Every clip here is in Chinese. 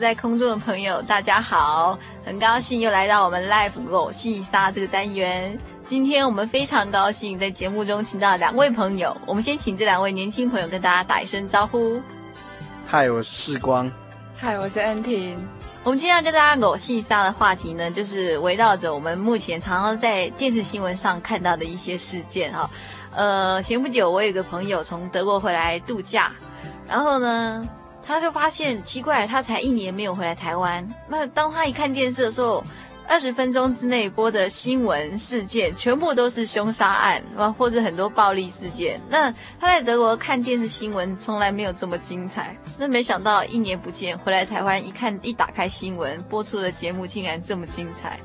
在空中的朋友，大家好。很高兴又来到我们 Life 狗戏沙这个单元。今天我们非常高兴在节目中请到两位朋友。我们先请这两位年轻朋友跟大家打一声招呼。嗨，我是世光。嗨，我是恩婷。我们今天要跟大家狗戏沙的话题呢，就是围绕着我们目前常常在电视新闻上看到的一些事件哈。呃，前不久我有个朋友从德国回来度假，然后呢，他就发现奇怪，他才一年没有回来台湾。那当他一看电视的时候，二十分钟之内播的新闻事件全部都是凶杀案，或者很多暴力事件。那他在德国看电视新闻从来没有这么精彩。那没想到一年不见，回来台湾一看，一打开新闻播出的节目竟然这么精彩。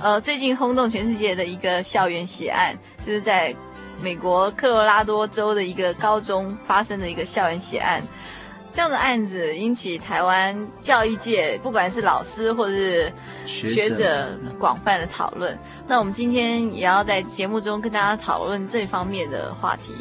呃，最近轰动全世界的一个校园血案，就是在美国科罗拉多州的一个高中发生的一个校园血案。这样的案子引起台湾教育界，不管是老师或者是学者，广泛的讨论。那我们今天也要在节目中跟大家讨论这方面的话题。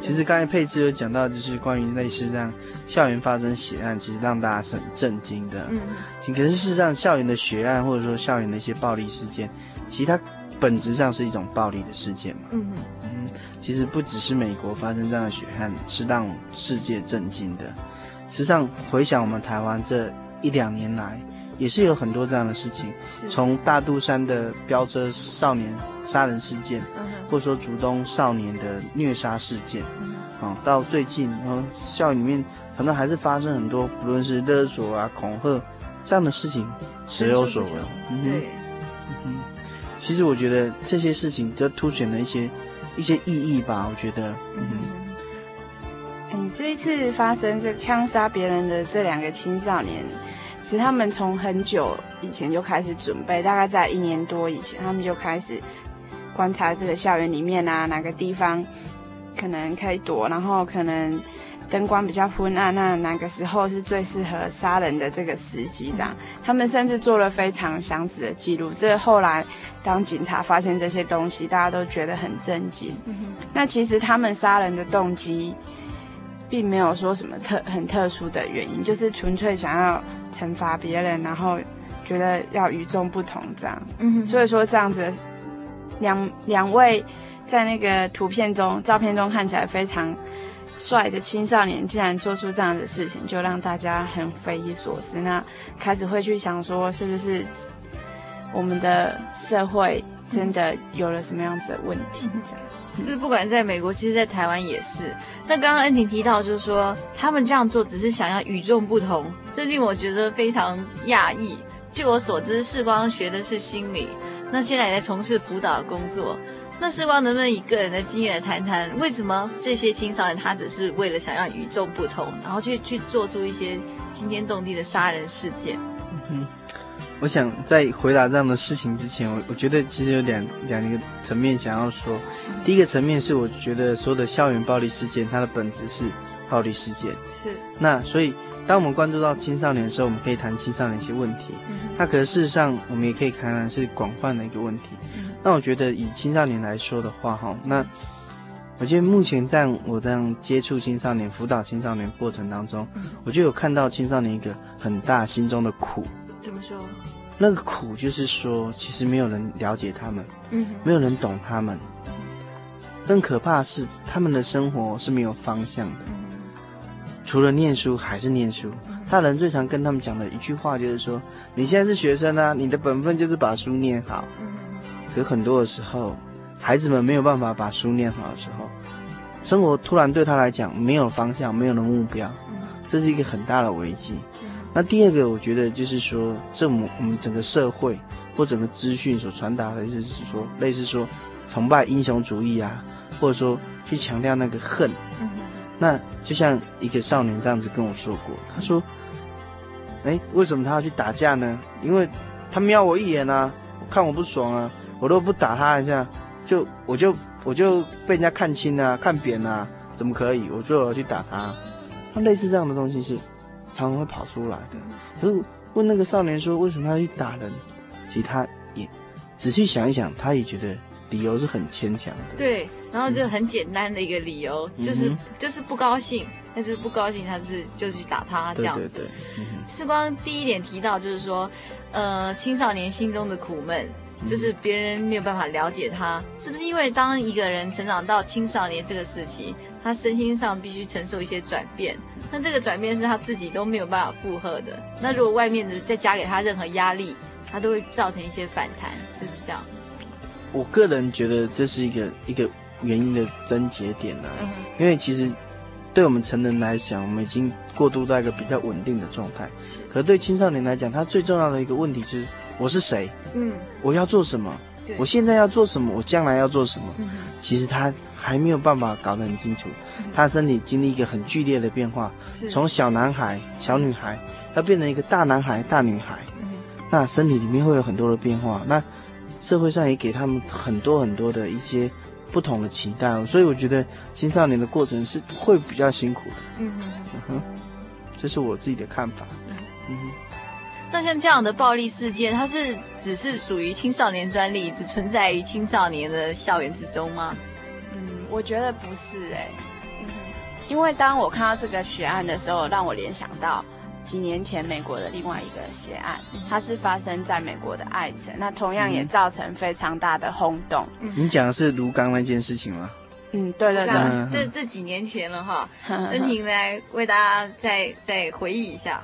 其实刚才佩芝有讲到，就是关于类似这样校园发生血案，其实让大家是很震惊的。嗯，可是事实上，校园的血案或者说校园的一些暴力事件，其实它本质上是一种暴力的事件嘛。嗯嗯。其实不只是美国发生这样的血案是让世界震惊的，实际上回想我们台湾这一两年来，也是有很多这样的事情。从大肚山的飙车少年杀人事件，或者说竹东少年的虐杀事件，啊，到最近，然后校园里面可能还是发生很多，不论是勒索啊、恐吓这样的事情，时有所闻。嗯哼，嗯哼，其实我觉得这些事情都凸显了一些。一些意义吧，我觉得。嗯，嗯，这一次发生这枪杀别人的这两个青少年，其实他们从很久以前就开始准备，大概在一年多以前，他们就开始观察这个校园里面啊，哪个地方可能可以躲，然后可能。灯光比较昏暗，那哪个时候是最适合杀人的这个时机？这样，他们甚至做了非常详实的记录。这后来，当警察发现这些东西，大家都觉得很震惊。嗯、那其实他们杀人的动机，并没有说什么特很特殊的原因，就是纯粹想要惩罚别人，然后觉得要与众不同这样。嗯，所以说这样子，两两位在那个图片中、照片中看起来非常。帅的青少年竟然做出这样的事情，就让大家很匪夷所思。那开始会去想说，是不是我们的社会真的有了什么样子的问题？就是不管在美国，其实，在台湾也是。那刚刚恩婷提到，就是说他们这样做只是想要与众不同，这令我觉得非常讶异。据我所知，世光学的是心理，那现在也在从事辅导工作。那世光能不能以个人的经验来谈谈，为什么这些青少年他只是为了想要与众不同，然后去去做出一些惊天动地的杀人事件？嗯，我想在回答这样的事情之前，我我觉得其实有两两个层面想要说。第一个层面是，我觉得所有的校园暴力事件，它的本质是暴力事件。是。那所以，当我们关注到青少年的时候，我们可以谈青少年一些问题。嗯。那可是事实上，我们也可以谈谈是广泛的一个问题。嗯。那我觉得以青少年来说的话，哈，那我觉得目前在我这样接触青少年、辅导青少年过程当中，我就有看到青少年一个很大心中的苦。怎么说？那个苦就是说，其实没有人了解他们，嗯，没有人懂他们。更可怕的是，他们的生活是没有方向的，除了念书还是念书。大人最常跟他们讲的一句话就是说：“你现在是学生啊，你的本分就是把书念好。”可很多的时候，孩子们没有办法把书念好的时候，生活突然对他来讲没有方向，没有了目标，这是一个很大的危机。那第二个，我觉得就是说，这我们整个社会或整个资讯所传达的，就是说，类似说崇拜英雄主义啊，或者说去强调那个恨。嗯、那就像一个少年这样子跟我说过，他说：“哎，为什么他要去打架呢？因为他瞄我一眼啊，我看我不爽啊，我都不打他一下，就我就我就被人家看轻啊，看扁啊，怎么可以？我说我要去打他。那类似这样的东西是。”常常会跑出来的，可是问那个少年说为什么要去打人，其实他也仔细想一想，他也觉得理由是很牵强的。对，然后就很简单的一个理由，嗯、就是就是不高兴，但是不高兴他是就去打他这样子。对对对。嗯、世光第一点提到就是说，呃，青少年心中的苦闷，就是别人没有办法了解他，嗯、是不是因为当一个人成长到青少年这个时期，他身心上必须承受一些转变。那这个转变是他自己都没有办法负荷的。那如果外面的再加给他任何压力，他都会造成一些反弹，是不是这样？我个人觉得这是一个一个原因的症结点呢、啊。嗯、因为其实对我们成人来讲，我们已经过渡到一个比较稳定的状态。是。可是对青少年来讲，他最重要的一个问题就是我是谁？嗯。我要做什么？对我现在要做什么？我将来要做什么？嗯、其实他。还没有办法搞得很清楚，他身体经历一个很剧烈的变化，从小男孩、小女孩他变成一个大男孩、大女孩，那身体里面会有很多的变化，那社会上也给他们很多很多的一些不同的期待，所以我觉得青少年的过程是会比较辛苦的。嗯哼，这是我自己的看法。嗯哼，那像这样的暴力事件，它是只是属于青少年专利，只存在于青少年的校园之中吗？我觉得不是哎、欸，因为当我看到这个血案的时候，让我联想到几年前美国的另外一个血案，它是发生在美国的艾城，那同样也造成非常大的轰动。嗯、你讲的是卢刚那件事情吗？嗯，对对对，这这几年前了哈。恩婷来为大家再再回忆一下，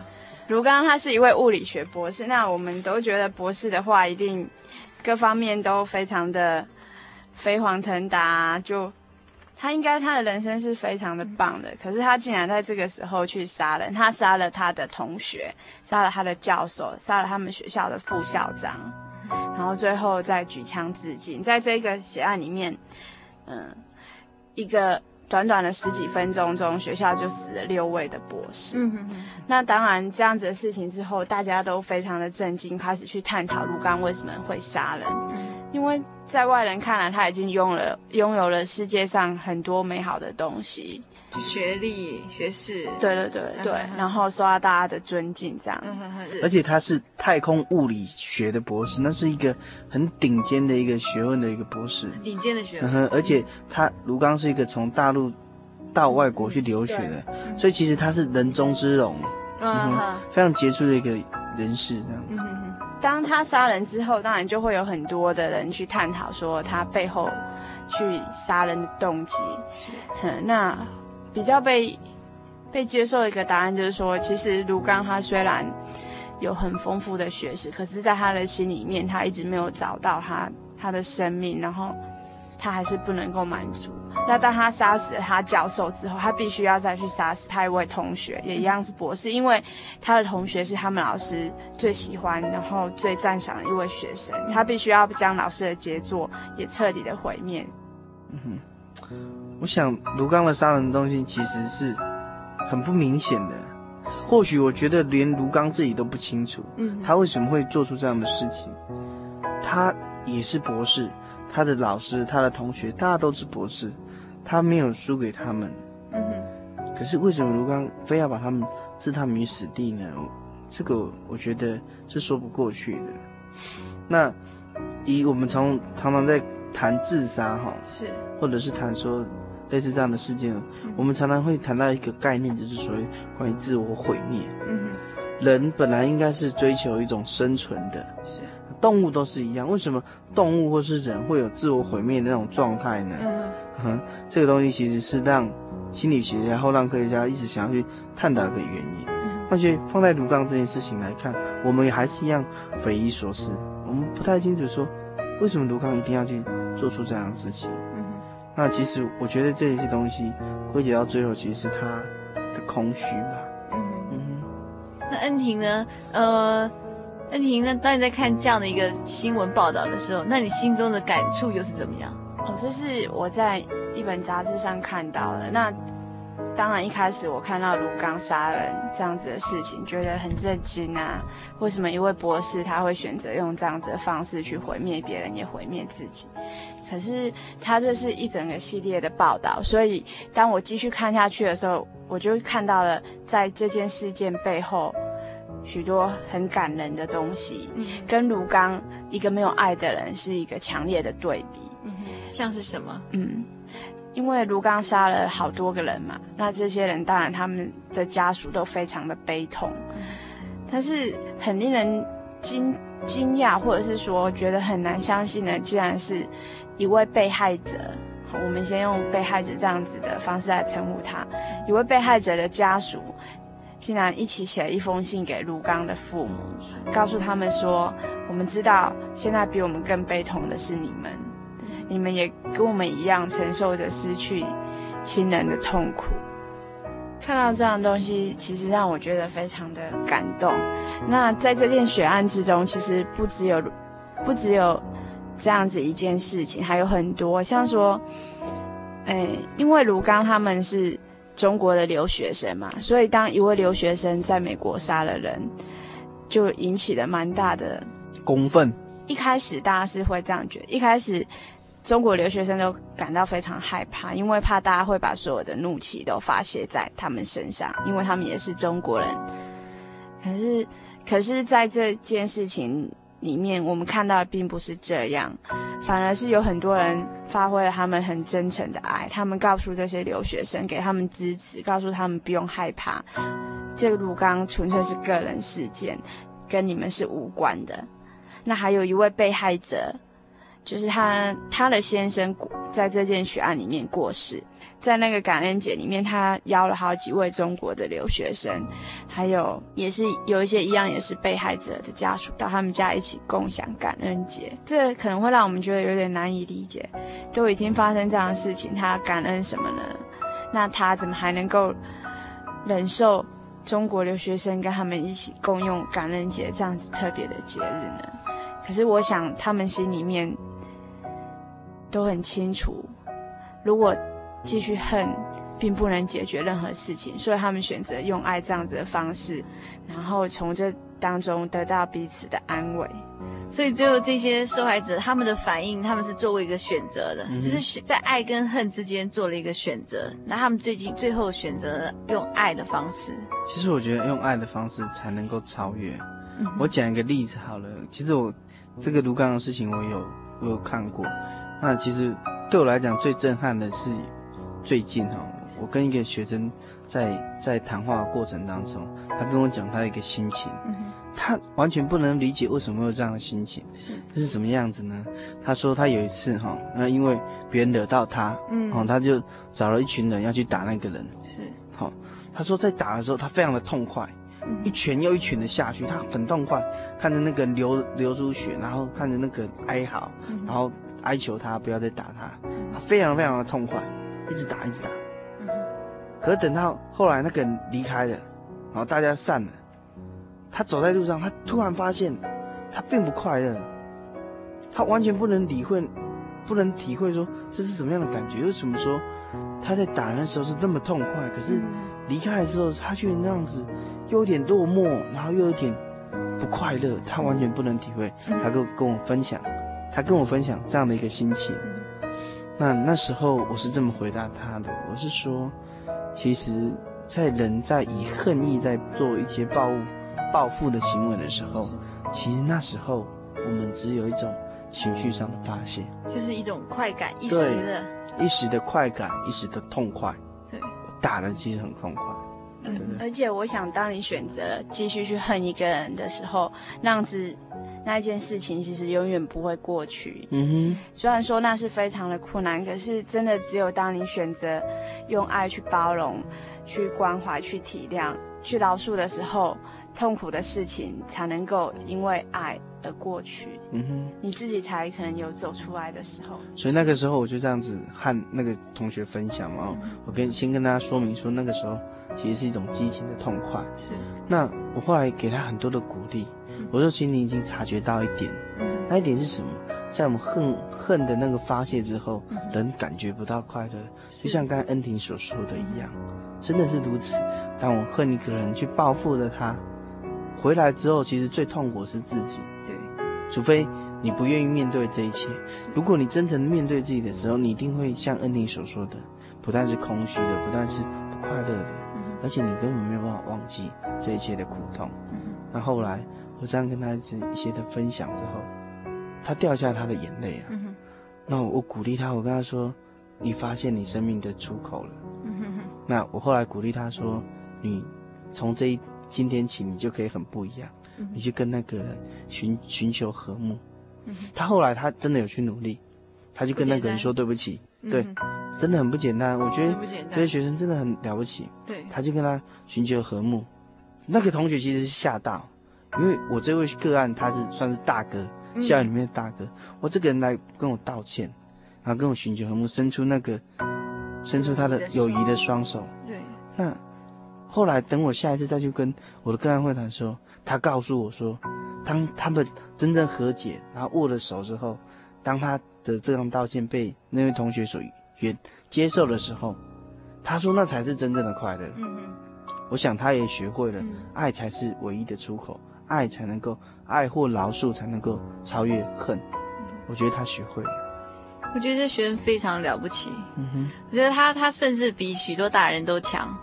卢刚他是一位物理学博士，那我们都觉得博士的话一定各方面都非常的飞黄腾达，就。他应该他的人生是非常的棒的，可是他竟然在这个时候去杀人，他杀了他的同学，杀了他的教授，杀了他们学校的副校长，然后最后再举枪自尽。在这个血案里面，嗯，一个短短的十几分钟中，学校就死了六位的博士。嗯哼哼。那当然，这样子的事情之后，大家都非常的震惊，开始去探讨卢刚为什么会杀人，因为。在外人看来，他已经拥了拥有了世界上很多美好的东西，就学历、学识，对对对对，然后受到大家的尊敬，这样。而且他是太空物理学的博士，那是一个很顶尖的一个学问的一个博士，顶尖的学问。而且他卢刚是一个从大陆到外国去留学的，所以其实他是人中之龙，嗯，非常杰出的一个人士，这样子。当他杀人之后，当然就会有很多的人去探讨说他背后去杀人的动机。是。那比较被被接受一个答案就是说，其实卢刚他虽然有很丰富的学识，可是在他的心里面，他一直没有找到他他的生命，然后他还是不能够满足。那当他杀死了他教授之后，他必须要再去杀死他一位同学，也一样是博士，因为他的同学是他们老师最喜欢，然后最赞赏的一位学生，他必须要将老师的杰作也彻底的毁灭。嗯，我想卢刚的杀人的东西其实是很不明显的，或许我觉得连卢刚自己都不清楚，嗯，他为什么会做出这样的事情。他也是博士，他的老师、他的同学，大家都是博士，他没有输给他们。嗯哼。可是为什么卢刚非要把他们置他们于死地呢？这个我觉得是说不过去的。那以我们从常常在谈自杀哈，是，或者是谈说类似这样的事件，嗯、我们常常会谈到一个概念，就是所谓关于自我毁灭。嗯哼，人本来应该是追求一种生存的。是。动物都是一样，为什么动物或是人会有自我毁灭的那种状态呢？嗯哼，这个东西其实是让心理学家后让科学家一直想要去探讨一个原因。而且放在卢刚这件事情来看，我们也还是一样匪夷所思。我们不太清楚说，为什么卢刚一定要去做出这样的事情。那其实我觉得这些东西归结到最后，其实是他的空虚吧。嗯嗯，那恩婷呢？呃。恩婷，呢当你在看这样的一个新闻报道的时候，那你心中的感触又是怎么样？哦，这是我在一本杂志上看到的。那当然，一开始我看到卢刚杀人这样子的事情，觉得很震惊啊！为什么一位博士他会选择用这样子的方式去毁灭别人，也毁灭自己？可是他这是一整个系列的报道，所以当我继续看下去的时候，我就看到了在这件事件背后。许多很感人的东西，嗯、跟卢刚一个没有爱的人是一个强烈的对比。嗯，像是什么？嗯，因为卢刚杀了好多个人嘛，那这些人当然他们的家属都非常的悲痛。但是很令人惊惊讶，或者是说觉得很难相信的，竟然是一位被害者。我们先用被害者这样子的方式来称呼他，一位被害者的家属。竟然一起写了一封信给卢刚的父母，告诉他们说：“我们知道现在比我们更悲痛的是你们，你们也跟我们一样承受着失去亲人的痛苦。”看到这样的东西，其实让我觉得非常的感动。那在这件血案之中，其实不只有不只有这样子一件事情，还有很多，像说，哎，因为卢刚他们是。中国的留学生嘛，所以当一位留学生在美国杀了人，就引起了蛮大的公愤。一开始大家是会这样觉得，一开始中国留学生都感到非常害怕，因为怕大家会把所有的怒气都发泄在他们身上，因为他们也是中国人。可是，可是在这件事情里面，我们看到的并不是这样。反而是有很多人发挥了他们很真诚的爱，他们告诉这些留学生，给他们支持，告诉他们不用害怕，这个卢刚纯粹是个人事件，跟你们是无关的。那还有一位被害者，就是他他的先生在这件血案里面过世。在那个感恩节里面，他邀了好几位中国的留学生，还有也是有一些一样也是被害者的家属到他们家一起共享感恩节。这可能会让我们觉得有点难以理解，都已经发生这样的事情，他感恩什么呢？那他怎么还能够忍受中国留学生跟他们一起共用感恩节这样子特别的节日呢？可是我想他们心里面都很清楚，如果。继续恨，并不能解决任何事情，所以他们选择用爱这样子的方式，然后从这当中得到彼此的安慰。所以最后这些受害者他们的反应，他们是做过一个选择的，嗯、就是在爱跟恨之间做了一个选择。那他们最近最后选择用爱的方式。其实我觉得用爱的方式才能够超越。嗯、我讲一个例子好了，其实我这个卢刚的事情我有我有看过。那其实对我来讲最震撼的是。最近哈，我跟一个学生在在谈话的过程当中，他跟我讲他的一个心情，嗯、他完全不能理解为什么会有这样的心情，是这是什么样子呢？他说他有一次哈，那因为别人惹到他，嗯，哦，他就找了一群人要去打那个人，是，好，他说在打的时候他非常的痛快，嗯、一拳又一拳的下去，他很痛快，看着那个流流出血，然后看着那个哀嚎，然后哀求他不要再打他，他非常非常的痛快。一直打，一直打。可是等到后来那个人离开了，然后大家散了，他走在路上，他突然发现，他并不快乐。他完全不能理会，不能体会说这是什么样的感觉。为什么说他在打人的时候是那么痛快，可是离开的时候，他却那样子，又有点落寞，然后又有点不快乐，他完全不能体会。他跟跟我分享，他跟我分享这样的一个心情。那那时候我是这么回答他的，我是说，其实，在人在以恨意在做一些报报复的行为的时候，其实那时候我们只有一种情绪上的发泄，就是一种快感，一时的，一时的快感，一时的痛快。对，我打的其实很痛快。嗯，而且我想，当你选择继续去恨一个人的时候，那样子那一件事情其实永远不会过去。嗯哼，虽然说那是非常的困难，可是真的只有当你选择用爱去包容、去关怀、去体谅、去饶恕的时候，痛苦的事情才能够因为爱而过去。嗯哼，你自己才可能有走出来的时候。所以那个时候我就这样子和那个同学分享嘛，嗯、我跟先跟大家说明说那个时候。其实是一种激情的痛快。是。那我后来给他很多的鼓励，我说：“其实你已经察觉到一点，那一点是什么？在我们恨恨的那个发泄之后，人感觉不到快乐，就像刚才恩婷所说的一样，真的是如此。当我恨一个人去报复了他，回来之后，其实最痛苦是自己。对。除非你不愿意面对这一切，如果你真诚面对自己的时候，你一定会像恩婷所说的，不但是空虚的，不但是不快乐的。”而且你根本没有办法忘记这一切的苦痛。嗯。那后来我这样跟他一些的分享之后，他掉下他的眼泪啊。嗯。那我鼓励他，我跟他说：“你发现你生命的出口了。”嗯。那我后来鼓励他说：“你从这一今天起，你就可以很不一样。嗯。你去跟那个人寻寻求和睦。嗯。他后来他真的有去努力，他就跟那个人说对不起。对。真的很不简单，我觉得这些学生真的很了不起。对，他就跟他寻求和睦。那个同学其实是吓到，因为我这位个案他是算是大哥，校园里面的大哥。我这个人来跟我道歉，然后跟我寻求和睦，伸出那个，伸出他的友谊的双手。对。那后来等我下一次再去跟我的个案会谈的时候，他告诉我说，当他们真正和解，然后握了手之后，当他的这样道歉被那位同学所。也接受的时候，他说那才是真正的快乐。嗯嗯，我想他也学会了，爱才是唯一的出口，爱才能够爱或饶恕才能够超越恨。我觉得他学会了。我觉得这学生非常了不起。嗯哼，我觉得他他甚至比许多大人都强。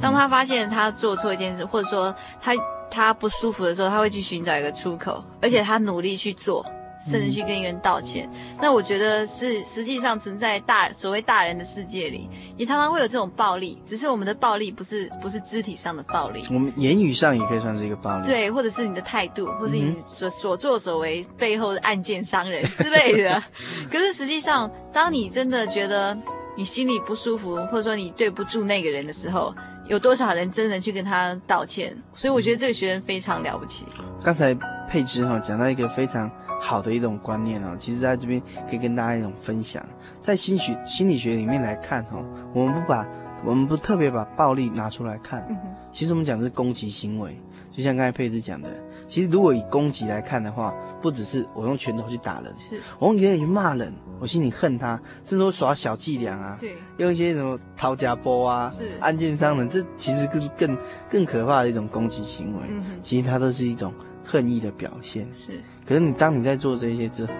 当他发现他做错一件事，或者说他他不舒服的时候，他会去寻找一个出口，而且他努力去做。甚至去跟一个人道歉，嗯、那我觉得是实际上存在大所谓大人的世界里，也常常会有这种暴力，只是我们的暴力不是不是肢体上的暴力，我们言语上也可以算是一个暴力，对，或者是你的态度，或是你所所作所为背后的暗箭伤人 之类的。可是实际上，当你真的觉得你心里不舒服，或者说你对不住那个人的时候，有多少人真的去跟他道歉？所以我觉得这个学生非常了不起。刚才佩芝哈讲到一个非常。好的一种观念哦，其实在这边可以跟大家一种分享，在心学心理学里面来看哈，我们不把我们不特别把暴力拿出来看，其实我们讲的是攻击行为，就像刚才佩芝讲的，其实如果以攻击来看的话，不只是我用拳头去打人，是。我用言语去骂人，我心里恨他，甚至我耍小伎俩啊，对，用一些什么掏家波啊，是。暗箭伤人，这其实更更更可怕的一种攻击行为，嗯，其实它都是一种恨意的表现，是。可是你当你在做这些之后，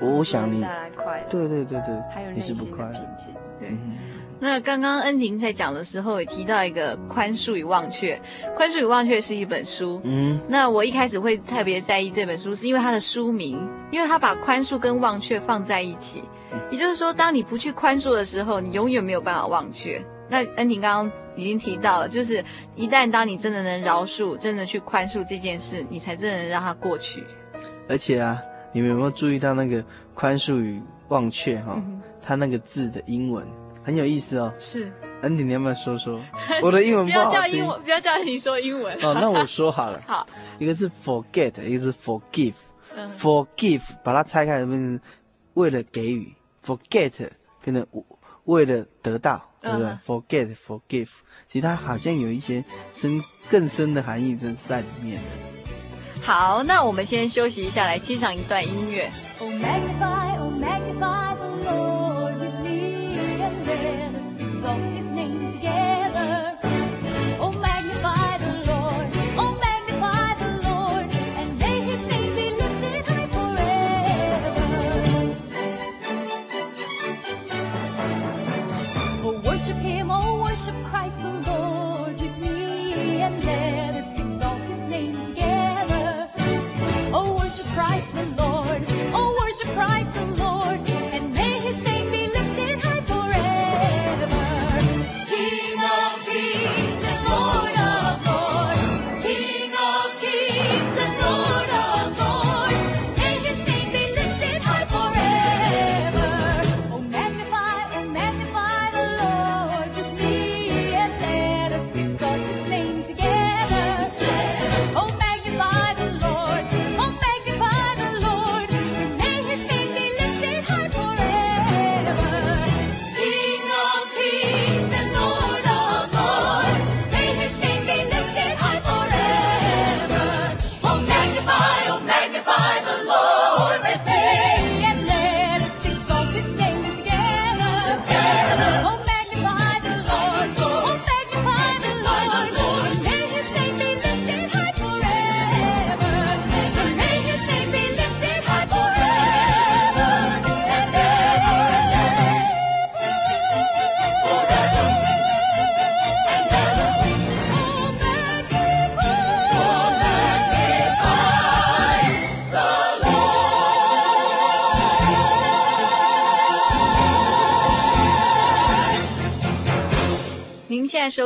我想你带来快乐，对对对对，还有内心的平静。对，那刚刚恩婷在讲的时候也提到一个宽恕与忘却，宽恕与忘却是一本书。嗯，那我一开始会特别在意这本书，是因为它的书名，因为它把宽恕跟忘却放在一起。也就是说，当你不去宽恕的时候，你永远没有办法忘却。那恩婷刚刚已经提到了，就是一旦当你真的能饶恕，真的去宽恕这件事，你才真的能让它过去。而且啊，你们有没有注意到那个宽恕与忘却哈、哦？它那个字的英文很有意思哦。是，恩婷，你要不要说说？我的英文不好听。不要叫英文，不要叫你说英文。哦，那我说好了。好，一个是 forget，一个是 forgive。嗯、forgive 把它拆开，变成为了给予；forget 变成为了得到，对不对、嗯、？forget，forgive，其实它好像有一些深更深的含义，真是在里面的。好，那我们先休息一下，来欣赏一段音乐。Oh,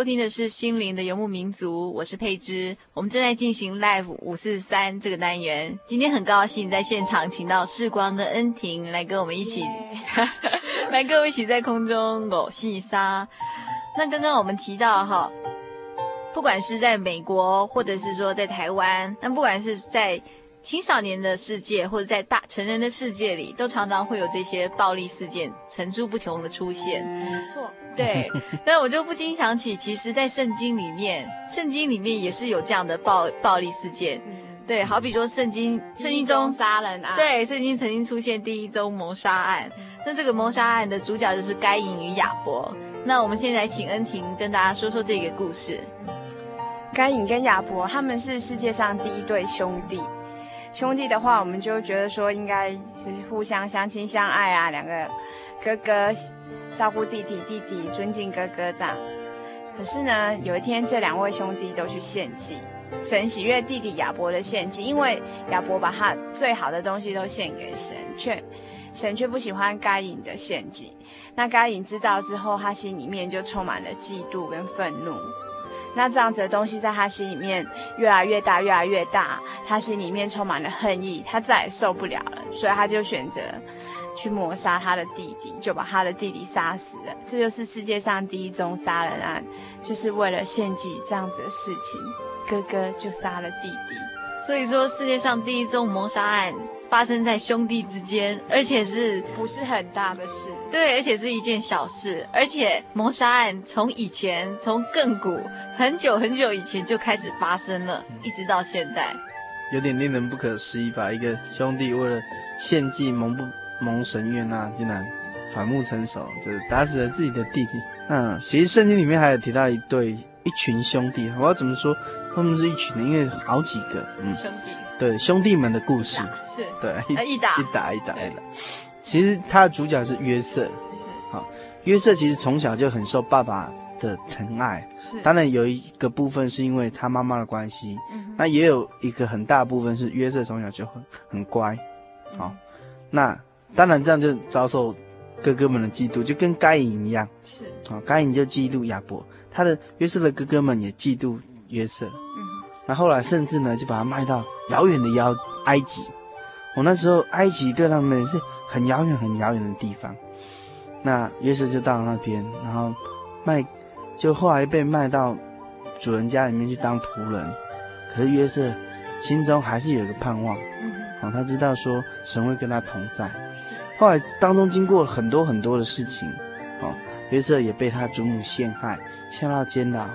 收听的是心灵的游牧民族，我是佩芝。我们正在进行 Live 五四三这个单元。今天很高兴在现场请到世光跟恩婷来跟我们一起. 来跟我们一起在空中偶戏沙。那刚刚我们提到哈，不管是在美国，或者是说在台湾，那不管是在。青少年的世界，或者在大成人的世界里，都常常会有这些暴力事件层出不穷的出现。没错，对。那我就不禁想起，其实，在圣经里面，圣经里面也是有这样的暴暴力事件。嗯、对，好比说圣经，圣经中杀人案。对，圣经曾经出现第一宗谋杀案。嗯、那这个谋杀案的主角就是该隐与亚伯。那我们现在请恩婷跟大家说说这个故事。该隐跟亚伯他们是世界上第一对兄弟。兄弟的话，我们就觉得说应该是互相相亲相爱啊，两个哥哥照顾弟弟，弟弟尊敬哥哥这样。可是呢，有一天这两位兄弟都去献祭，神喜悦弟弟亚伯的献祭，因为亚伯把他最好的东西都献给神，却神却不喜欢该隐的献祭。那该隐知道之后，他心里面就充满了嫉妒跟愤怒。那这样子的东西在他心里面越来越大，越来越大，他心里面充满了恨意，他再也受不了了，所以他就选择去谋杀他的弟弟，就把他的弟弟杀死了。这就是世界上第一宗杀人案，就是为了献祭这样子的事情，哥哥就杀了弟弟。所以说，世界上第一宗谋杀案。发生在兄弟之间，而且是不是很大的事？对，而且是一件小事。而且谋杀案从以前，从亘古很久很久以前就开始发生了，一直到现在，有点令人不可思议吧？一个兄弟为了献祭蒙不蒙神悦纳，竟然反目成仇，就是打死了自己的弟弟。嗯，其实圣经里面还有提到一对一群兄弟，我要怎么说？他们是一群的，因为好几个，嗯，兄弟。对兄弟们的故事。是，对一打。一打一打一打。其实他的主角是约瑟，是。好约瑟其实从小就很受爸爸的疼爱，是。当然有一个部分是因为他妈妈的关系，嗯，那也有一个很大部分是约瑟从小就很很乖，好，那当然这样就遭受哥哥们的嫉妒，就跟该隐一样，是。好该隐就嫉妒亚伯，他的约瑟的哥哥们也嫉妒约瑟，嗯。那后来甚至呢，就把他卖到遥远的遥埃及。我那时候埃及对他们是很遥远、很遥远的地方。那约瑟就到了那边，然后卖，就后来被卖到主人家里面去当仆人。可是约瑟心中还是有一个盼望，哦，他知道说神会跟他同在。后来当中经过很多很多的事情，哦，约瑟也被他祖母陷害，下到监牢。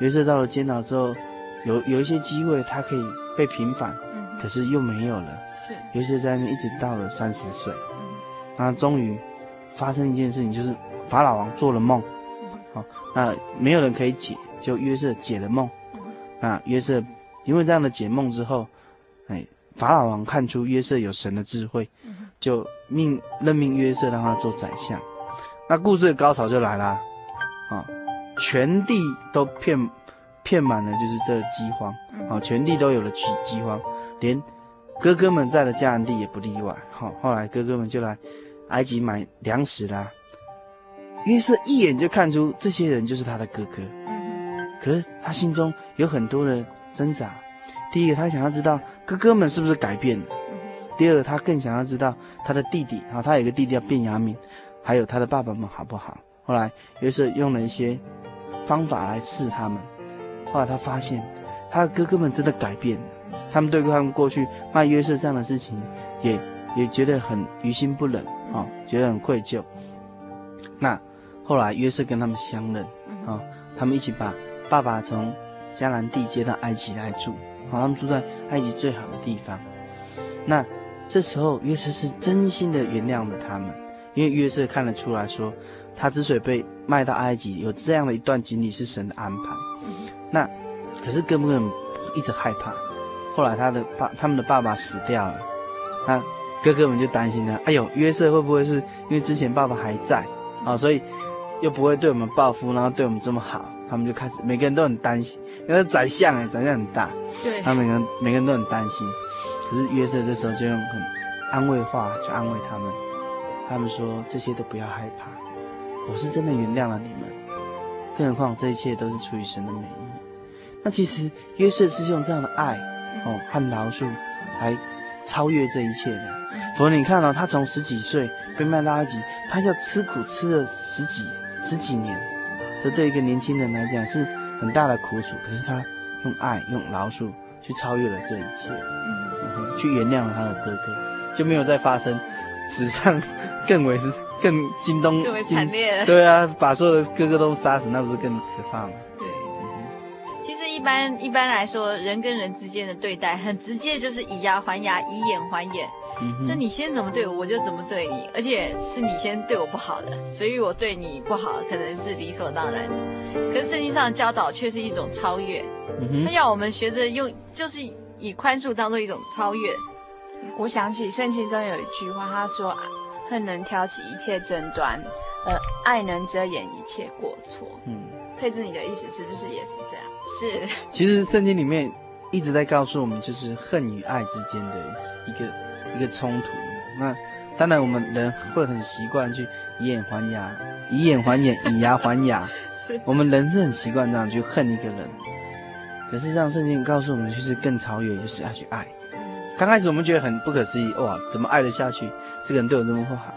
约瑟到了监牢之后。有有一些机会，他可以被平反，嗯、可是又没有了。是，尤其在那边一直到了三十岁，嗯，然后终于发生一件事情，就是法老王做了梦，好，嗯哦，那没有人可以解，就约瑟解了梦。嗯、那约瑟因为这样的解梦之后，哎，法老王看出约瑟有神的智慧，嗯，就命任命约瑟让他做宰相。那故事的高潮就来了，啊，哦，全地都骗。骗满了就是这饥荒，好，全地都有了饥饥荒，连哥哥们在的迦南地也不例外。好，后来哥哥们就来埃及买粮食啦。约瑟一眼就看出这些人就是他的哥哥，可是他心中有很多的挣扎。第一个，他想要知道哥哥们是不是改变了；第二个，他更想要知道他的弟弟，好，他有一个弟弟叫便雅敏，还有他的爸爸们好不好。后来约瑟用了一些方法来试他们。后来他发现，他的哥哥们真的改变了，他们对他们过去卖约瑟这样的事情，也也觉得很于心不忍啊、哦，觉得很愧疚。那后来约瑟跟他们相认啊、哦，他们一起把爸爸从迦南地接到埃及来住，好、哦，他们住在埃及最好的地方。那这时候约瑟是真心的原谅了他们，因为约瑟看得出来说，他之所以被卖到埃及，有这样的一段经历是神的安排。那，可是哥哥们一直害怕。后来他的爸，他们的爸爸死掉了，那哥哥们就担心了。哎呦，约瑟会不会是因为之前爸爸还在啊，所以又不会对我们报复，然后对我们这么好？他们就开始每个人都很担心。因为宰相哎，宰相很大，对，他们每个人每个人都很担心。可是约瑟这时候就用很安慰话去安慰他们，他们说，这些都不要害怕，我是真的原谅了你们。更何况这一切都是出于神的美意。那其实约瑟是用这样的爱哦和饶恕来超越这一切的。否则你看到、哦、他从十几岁被卖到埃及，他要吃苦吃了十几十几年，这对一个年轻人来讲是很大的苦楚。可是他用爱用饶恕去超越了这一切，嗯，去原谅了他的哥哥，就没有再发生史上更为更惊动、更为惨烈。对啊，把所有的哥哥都杀死，那不是更可怕吗？一般一般来说，人跟人之间的对待很直接，就是以牙还牙，以眼还眼。那你先怎么对我，我就怎么对你，而且是你先对我不好的，所以我对你不好可能是理所当然的。可是圣经上的教导却是一种超越，他要我们学着用，就是以宽恕当做一种超越。我想起圣经中有一句话，他说：“恨能挑起一切争端，而爱能遮掩一切过错。”嗯，佩芝，你的意思是不是也是这样？是。其实圣经里面一直在告诉我们，就是恨与爱之间的一个。一个冲突，那当然我们人会很习惯去以眼还牙，以眼还眼，以牙还牙。是我们人是很习惯这样去恨一个人。可是让圣经告诉我们，就是更超越，就是要去爱。刚开始我们觉得很不可思议，哇，怎么爱得下去？这个人对我这么不好。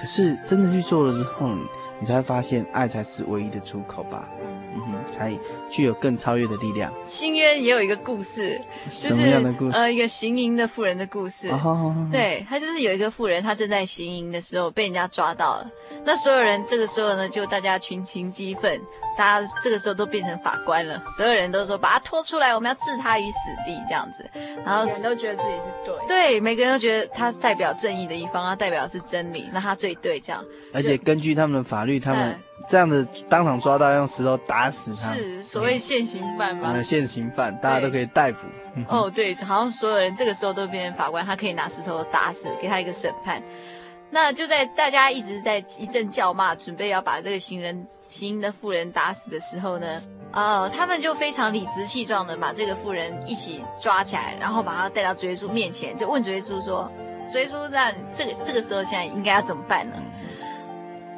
可是真的去做了之后，你才会发现，爱才是唯一的出口吧。嗯哼才具有更超越的力量。新约也有一个故事，就是什么样的故事？呃，一个行淫的妇人的故事。Oh, oh, oh, oh. 对，他就是有一个妇人，她正在行淫的时候被人家抓到了。那所有人这个时候呢，就大家群情激愤，大家这个时候都变成法官了。所有人都说把他拖出来，我们要置他于死地这样子。然后人都觉得自己是对，对，每个人都觉得他是代表正义的一方，他代表的是真理，那他最对这样。而且根据他们的法律，他们。这样的当场抓到，用石头打死他，是所谓现行犯吗？嗯，现行犯，大家都可以逮捕。哦，对，好像所有人这个时候都变成法官，他可以拿石头打死，给他一个审判。那就在大家一直在一阵叫骂，准备要把这个行人行淫的妇人打死的时候呢，呃，他们就非常理直气壮的把这个妇人一起抓起来，然后把他带到主耶稣面前，就问主耶稣说：“主耶稣，那这个这个时候现在应该要怎么办呢？”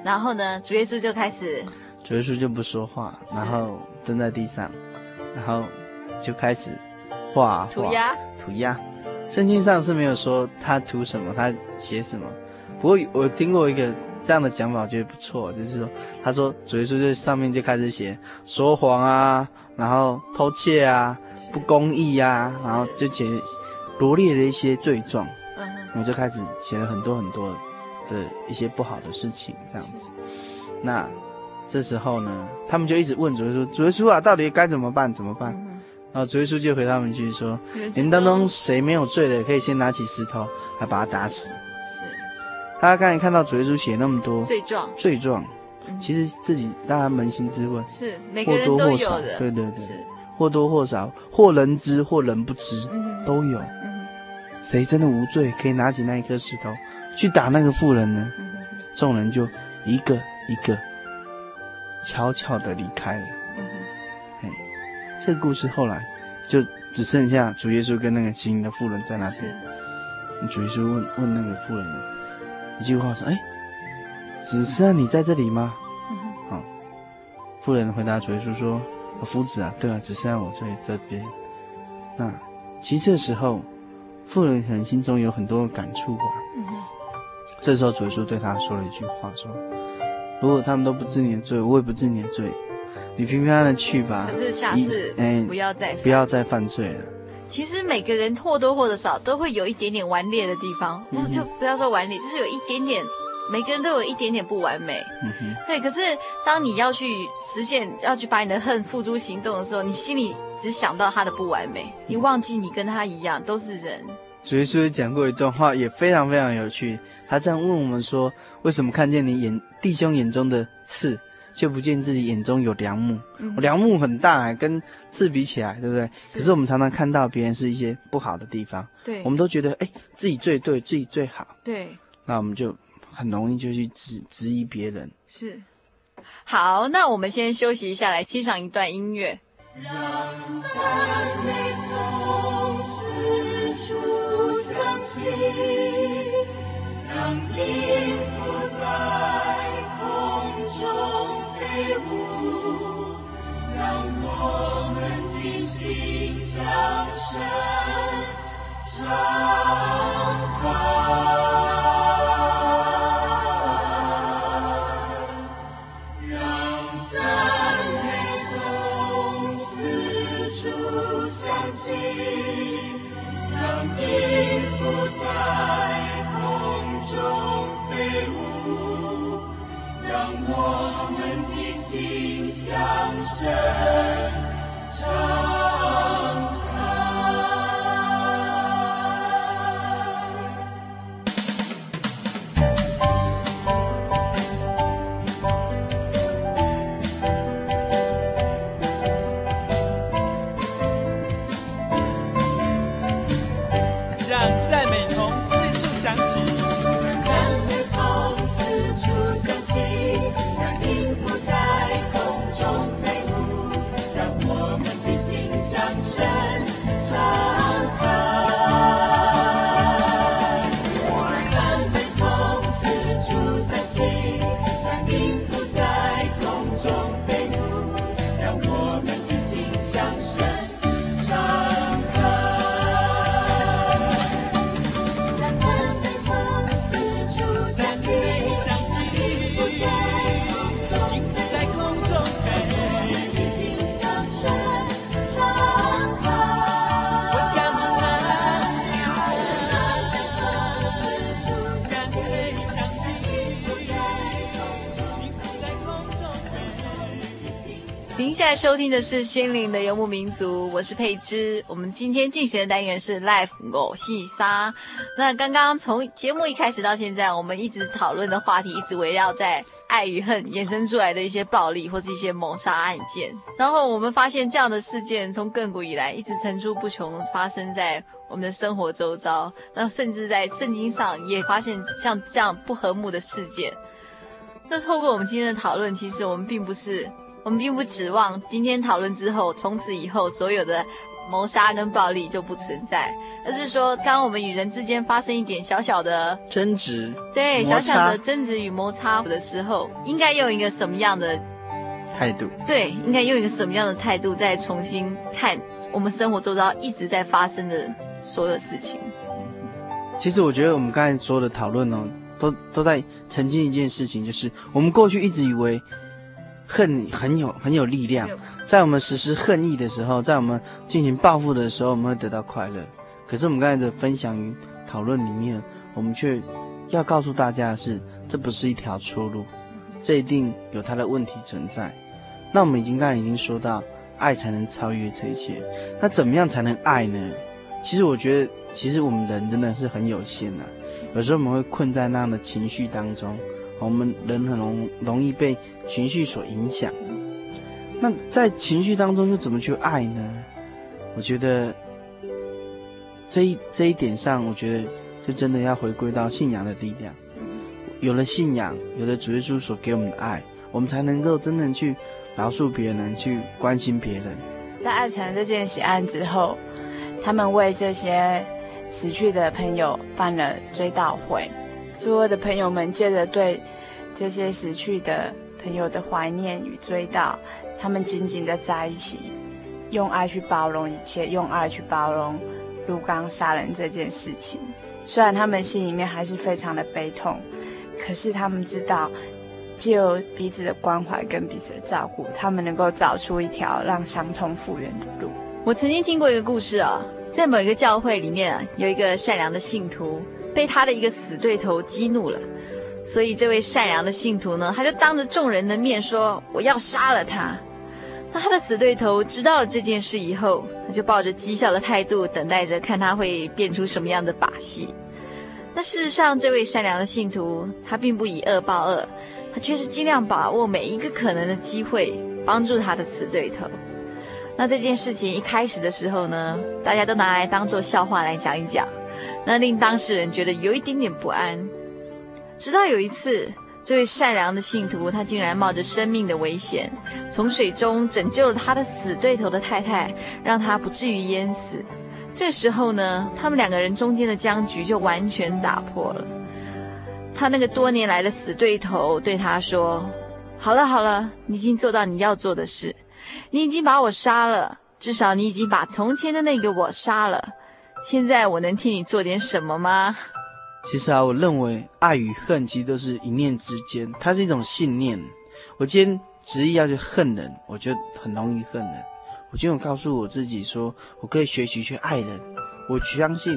然后呢，主耶稣就开始，主耶稣就不说话，然后蹲在地上，然后就开始画画涂鸦涂鸦。圣经上是没有说他涂什么，他写什么。不过我听过一个这样的讲法，我觉得不错，就是说他说主耶稣就上面就开始写说谎啊，然后偷窃啊，不公义呀、啊，然后就写罗列了一些罪状。嗯，我就开始写了很多很多。的一些不好的事情，这样子，那这时候呢，他们就一直问主耶稣：“主耶稣啊，到底该怎么办？怎么办？”嗯、然后主耶稣就回他们去说：“你们当中谁没有罪的，可以先拿起石头来把他打死。”是。大家刚才看到主耶稣写那么多罪状，罪状，其实自己大家扪心自问，是每个人都有的，或多或少，对对对，是或多或少，或人知或人不知，嗯、都有。嗯、谁真的无罪，可以拿起那一颗石头？去打那个妇人呢，众人就一个一个悄悄的离开了。哎，这个故事后来就只剩下主耶稣跟那个行淫的妇人在那边。主耶稣问问那个妇人一句话说：“哎，只剩下你在这里吗？”好，妇人回答主耶稣说：“夫子啊，对啊，只剩下我在这边。”那其实这时候妇人可能心中有很多感触吧。这时候，主耶稣对他说了一句话：“说，如果他们都不知你的罪，我也不知你的罪，你平平安安的去吧。可是下次，哎，不要再不要再犯罪了。其实每个人或多或者少都会有一点点顽劣的地方，不就不要说顽劣，就是有一点点，每个人都有一点点不完美。嗯哼，对。可是当你要去实现，要去把你的恨付诸行动的时候，你心里只想到他的不完美，你忘记你跟他一样都是人。主耶稣讲过一段话，也非常非常有趣。他这样问我们说：“为什么看见你眼弟兄眼中的刺，却不见自己眼中有梁木？嗯、梁木很大，跟刺比起来，对不对？是。可是我们常常看到别人是一些不好的地方，对，我们都觉得哎，自己最对，自己最好，对。那我们就很容易就去质质疑别人。是。好，那我们先休息一下，来欣赏一段音乐。让赞美从四处相信，让音符在空中飞舞，让我们的心向神敞开。您现在收听的是《心灵的游牧民族》，我是佩芝。我们今天进行的单元是 Life 五四三。那刚刚从节目一开始到现在，我们一直讨论的话题一直围绕在爱与恨衍生出来的一些暴力或是一些谋杀案件。然后我们发现这样的事件从亘古以来一直层出不穷，发生在我们的生活周遭。那甚至在圣经上也发现像这样不和睦的事件。那透过我们今天的讨论，其实我们并不是。我们并不指望今天讨论之后，从此以后所有的谋杀跟暴力就不存在，而是说，当我们与人之间发生一点小小的争执，对，小小的争执与摩擦的时候，应该用一个什么样的态度？对，应该用一个什么样的态度，再重新看我们生活周遭一直在发生的所有事情。其实，我觉得我们刚才说的讨论哦，都都在澄清一件事情，就是我们过去一直以为。恨很有很有力量，在我们实施恨意的时候，在我们进行报复的时候，我们会得到快乐。可是我们刚才的分享与讨论里面，我们却要告诉大家的是，这不是一条出路，这一定有它的问题存在。那我们已经刚才已经说到，爱才能超越这一切。那怎么样才能爱呢？其实我觉得，其实我们人真的是很有限的，有时候我们会困在那样的情绪当中。我们人很容容易被情绪所影响，那在情绪当中又怎么去爱呢？我觉得这一这一点上，我觉得就真的要回归到信仰的力量。有了信仰，有了主耶稣所给我们的爱，我们才能够真正去饶恕别人，去关心别人。在爱成这件血案之后，他们为这些死去的朋友办了追悼会。所有的朋友们借着对这些死去的朋友的怀念与追悼，他们紧紧的在一起，用爱去包容一切，用爱去包容鹿刚杀人这件事情。虽然他们心里面还是非常的悲痛，可是他们知道，只有彼此的关怀跟彼此的照顾，他们能够找出一条让伤痛复原的路。我曾经听过一个故事啊，在某一个教会里面，有一个善良的信徒。被他的一个死对头激怒了，所以这位善良的信徒呢，他就当着众人的面说：“我要杀了他。”那他的死对头知道了这件事以后，他就抱着讥笑的态度，等待着看他会变出什么样的把戏。那事实上，这位善良的信徒他并不以恶报恶，他却是尽量把握每一个可能的机会，帮助他的死对头。那这件事情一开始的时候呢，大家都拿来当做笑话来讲一讲。那令当事人觉得有一点点不安，直到有一次，这位善良的信徒，他竟然冒着生命的危险，从水中拯救了他的死对头的太太，让他不至于淹死。这时候呢，他们两个人中间的僵局就完全打破了。他那个多年来的死对头对他说：“好了好了，你已经做到你要做的事，你已经把我杀了。”至少你已经把从前的那个我杀了。现在我能替你做点什么吗？其实啊，我认为爱与恨其实都是一念之间，它是一种信念。我今天执意要去恨人，我就很容易恨人。我今天我告诉我自己说，我可以学习去爱人。我相信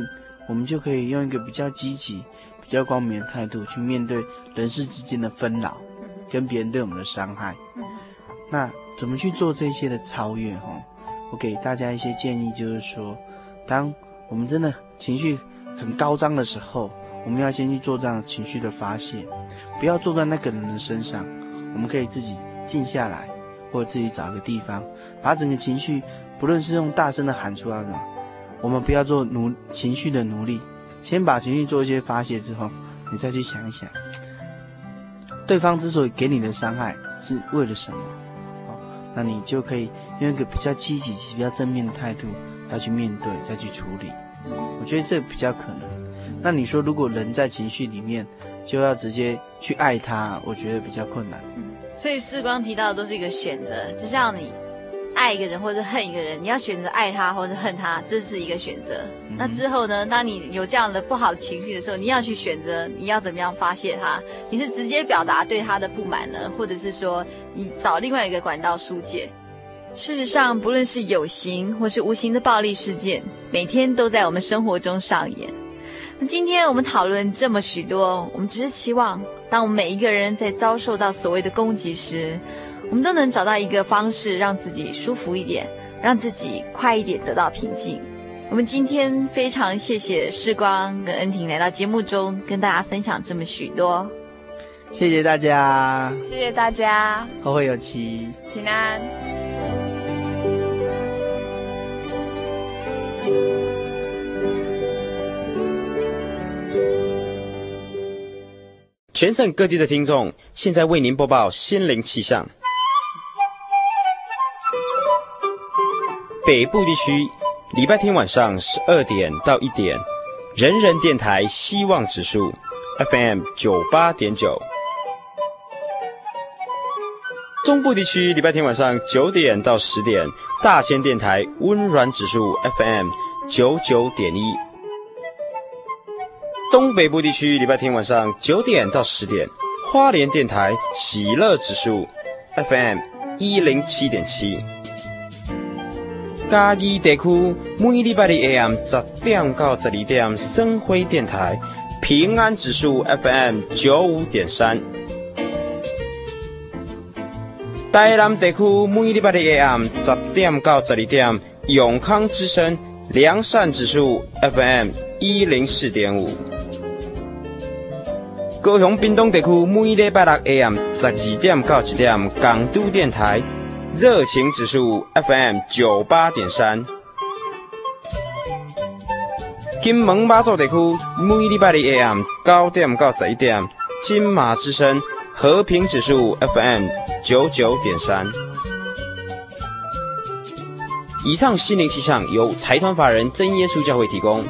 我们就可以用一个比较积极、比较光明的态度去面对人世之间的纷扰，跟别人对我们的伤害。那怎么去做这些的超越？哈，我给大家一些建议，就是说，当我们真的情绪很高涨的时候，我们要先去做这样情绪的发泄，不要坐在那个人的身上。我们可以自己静下来，或者自己找个地方，把整个情绪，不论是用大声的喊出来的，我们不要做奴情绪的奴隶，先把情绪做一些发泄之后，你再去想一想，对方之所以给你的伤害是为了什么？那你就可以用一个比较积极、比较正面的态度，要去面对，再去处理。我觉得这比较可能。那你说，如果人在情绪里面，就要直接去爱他，我觉得比较困难。嗯，所以世光提到的都是一个选择，就像你爱一个人或者恨一个人，你要选择爱他或者恨他，这是一个选择。嗯。那之后呢，当你有这样的不好的情绪的时候，你要去选择你要怎么样发泄他？你是直接表达对他的不满呢，或者是说你找另外一个管道疏解？事实上，不论是有形或是无形的暴力事件，每天都在我们生活中上演。那今天我们讨论这么许多，我们只是期望，当我们每一个人在遭受到所谓的攻击时，我们都能找到一个方式，让自己舒服一点，让自己快一点得到平静。我们今天非常谢谢世光跟恩婷来到节目中，跟大家分享这么许多。谢谢大家，谢谢大家，后会有期，平安。全省各地的听众，现在为您播报心灵气象。北部地区，礼拜天晚上十二点到一点，人人电台希望指数 FM 九八点九。中部地区，礼拜天晚上九点到十点，大千电台温暖指数 FM 九九点一。东北部地区礼拜天晚上九点到十点，花莲电台喜乐指数 FM 一零七点七。嘉义地区每礼拜的 AM 十点到十二点，生辉电台平安指数 FM 九五点三。台南地区每礼拜的 AM 十点到十二点，永康之声良善指数 FM 一零四点五。高雄屏东地区每礼拜六 AM 十二点到一点，港都电台热情指数 FM 九八点三。金门马祖地区每礼拜日 AM 九点到十一点，金马之声和平指数 FM 九九点三。以上心灵气象由财团法人真耶稣教会提供，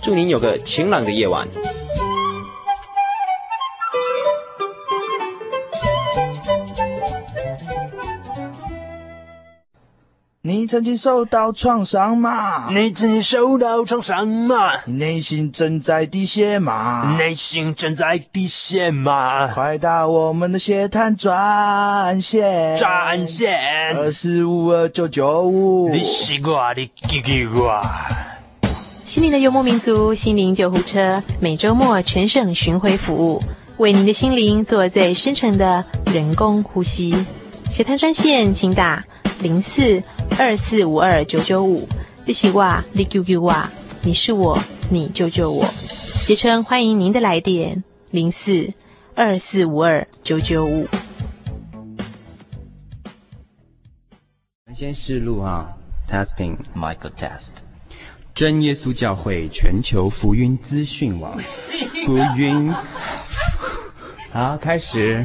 祝您有个晴朗的夜晚。你曾经受到创伤吗？你曾经受到创伤吗？你内心正在滴血吗？内心正在滴血吗？快打我们的血滩专线，专线二四五二九九五。你西瓜，你给给我。心灵的幽默民族，心灵救护车，每周末全省巡回服务，为您的心灵做最深层的人工呼吸。血滩专线，请打零四。二四五二九九五，你是我，你救救我，你是我，你救救我。杰称欢迎您的来电，零四二四五二九九五。先试录啊，testing Michael test。真耶稣教会全球福音资讯网，福音。好，开始。